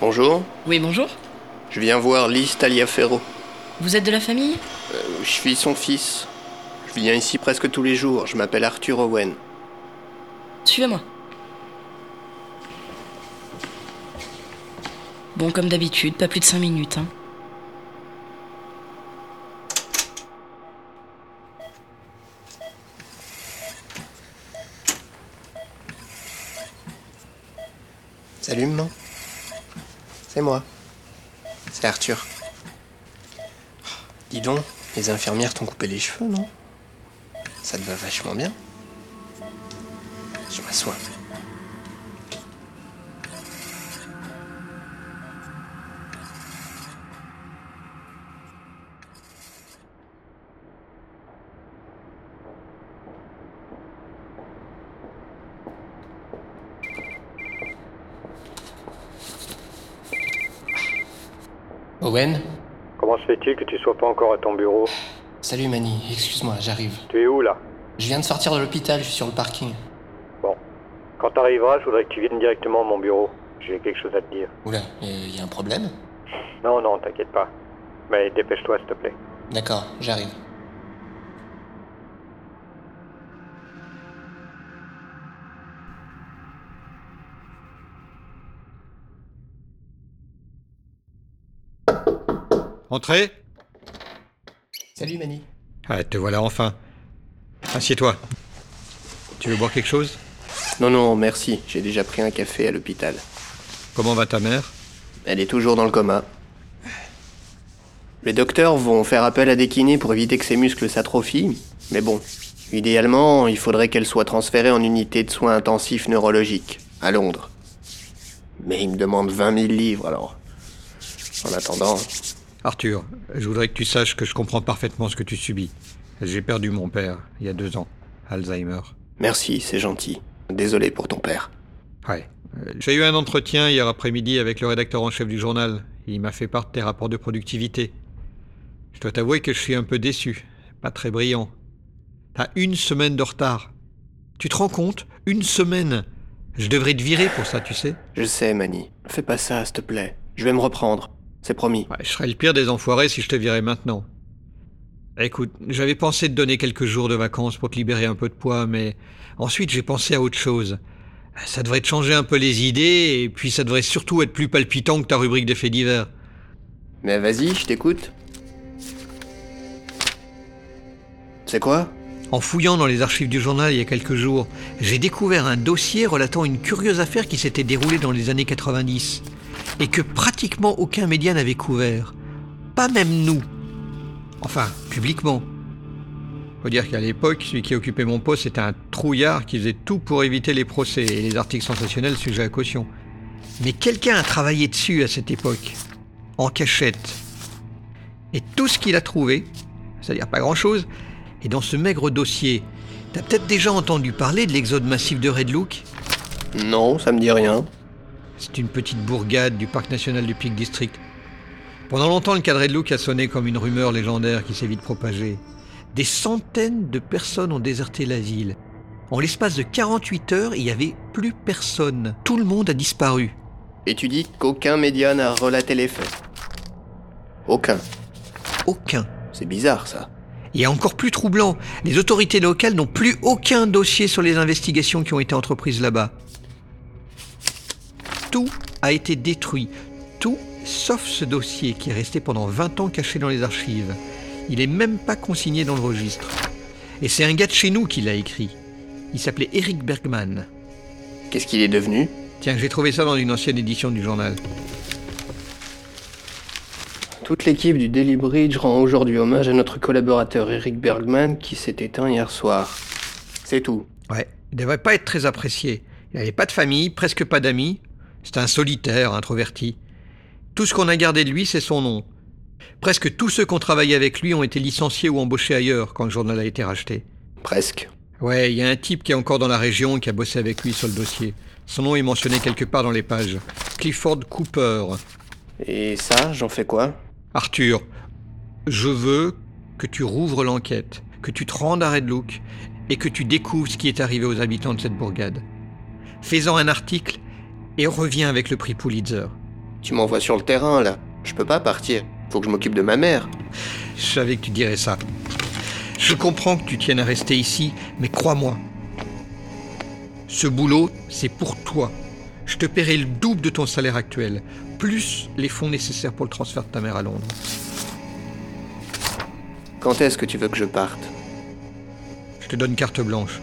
Bonjour, Oui, bonjour. je viens voir Lise Taliaferro. Vous êtes de la famille? Euh, je suis son fils. Je viens ici presque tous les jours. Je m'appelle Arthur Owen. Suivez-moi. Bon, comme d'habitude, pas plus de 5 minutes. Hein. Salut, maman. C'est moi. C'est Arthur. Dis donc, les infirmières t'ont coupé les cheveux, non? Ça te va vachement bien. Je m'assois. Owen Comment se fait-il que tu sois pas encore à ton bureau Salut Mani, excuse-moi, j'arrive. Tu es où là Je viens de sortir de l'hôpital, je suis sur le parking. Bon. Quand t'arriveras, je voudrais que tu viennes directement à mon bureau. J'ai quelque chose à te dire. Oula, il y a un problème? Non, non, t'inquiète pas. Mais dépêche-toi, s'il te plaît. D'accord, j'arrive. Entrez Salut Mani. Ah, te voilà enfin. Assieds-toi. Tu veux boire quelque chose? Non, non, merci. J'ai déjà pris un café à l'hôpital. Comment va ta mère? Elle est toujours dans le coma. Les docteurs vont faire appel à des kinés pour éviter que ses muscles s'atrophient. Mais bon, idéalement, il faudrait qu'elle soit transférée en unité de soins intensifs neurologiques, à Londres. Mais ils me demandent 20 000 livres alors. En attendant, Arthur, je voudrais que tu saches que je comprends parfaitement ce que tu subis. J'ai perdu mon père il y a deux ans, Alzheimer. merci, c'est gentil. Désolé pour ton père. Ouais. Euh, J'ai eu un entretien hier après-midi avec le rédacteur en chef du journal. Il m'a fait part de tes rapports de productivité. Je dois t'avouer que je suis un peu déçu. Pas très brillant. T'as une semaine de retard. Tu te rends compte? Une semaine Je devrais te virer pour ça, tu sais. Je sais, Mani. Fais pas ça, s'il te plaît. Je vais me reprendre. C'est promis. Ouais, je serais le pire des enfoirés si je te virais maintenant. Écoute, j'avais pensé te donner quelques jours de vacances pour te libérer un peu de poids, mais ensuite j'ai pensé à autre chose. Ça devrait te changer un peu les idées, et puis ça devrait surtout être plus palpitant que ta rubrique des faits divers. Mais vas-y, je t'écoute. C'est quoi? En fouillant dans les archives du journal il y a quelques jours, j'ai découvert un dossier relatant une curieuse affaire qui s'était déroulée dans les années 90 et que pratiquement aucun média n'avait couvert. Pas même nous. Enfin, publiquement. Faut dire qu'à l'époque, celui qui occupait mon poste c'était un trouillard qui faisait tout pour éviter les procès et les articles sensationnels sujets à caution. Mais quelqu'un a travaillé dessus à cette époque, en cachette. Et tout ce qu'il a trouvé, c'est-à-dire pas grand-chose, est dans ce maigre dossier. T'as peut-être déjà entendu parler de l'exode massif de Red Look? Non, ça me dit rien. C'est une petite bourgade du parc national du Peak District. Pendant longtemps, le cas de Look a sonné comme une rumeur légendaire qui s'est vite propagée. Des centaines de personnes ont déserté la ville. En l'espace de 48 heures, il n'y avait plus personne. Tout le monde a disparu. Et tu dis qu'aucun média n'a relaté les faits Aucun. Aucun. C'est bizarre ça. Et encore plus troublant, les autorités locales n'ont plus aucun dossier sur les investigations qui ont été entreprises là-bas. Tout a été détruit. Tout sauf ce dossier qui est resté pendant 20 ans caché dans les archives. Il est même pas consigné dans le registre. Et c'est un gars de chez nous qui l'a écrit. Il s'appelait Eric Bergman. Qu'est-ce qu'il est devenu? Tiens, j'ai trouvé ça dans une ancienne édition du journal. Toute l'équipe du Daily Bridge rend aujourd'hui hommage à notre collaborateur Eric Bergman qui s'est éteint hier soir. C'est tout. Ouais, il devrait pas être très apprécié. Il n'avait pas de famille, presque pas d'amis. C'était un solitaire, introverti. Tout ce qu'on a gardé de lui, c'est son nom. Presque tous ceux qui ont travaillé avec lui ont été licenciés ou embauchés ailleurs quand le journal a été racheté. Presque. Ouais, il y a un type qui est encore dans la région qui a bossé avec lui sur le dossier. Son nom est mentionné quelque part dans les pages. Clifford Cooper. Et ça, j'en fais quoi? Arthur, je veux que tu rouvres l'enquête, que tu te rendes à Red Look et que tu découvres ce qui est arrivé aux habitants de cette bourgade. Fais-en un article et reviens avec le prix Pulitzer. Tu m'envoies sur le terrain, là. Je peux pas partir. Faut que je m'occupe de ma mère. Je savais que tu dirais ça. Je comprends que tu tiennes à rester ici, mais crois-moi, ce boulot, c'est pour toi. Je te paierai le double de ton salaire actuel, plus les fonds nécessaires pour le transfert de ta mère à Londres. Quand est-ce que tu veux que je parte? Je te donne carte blanche.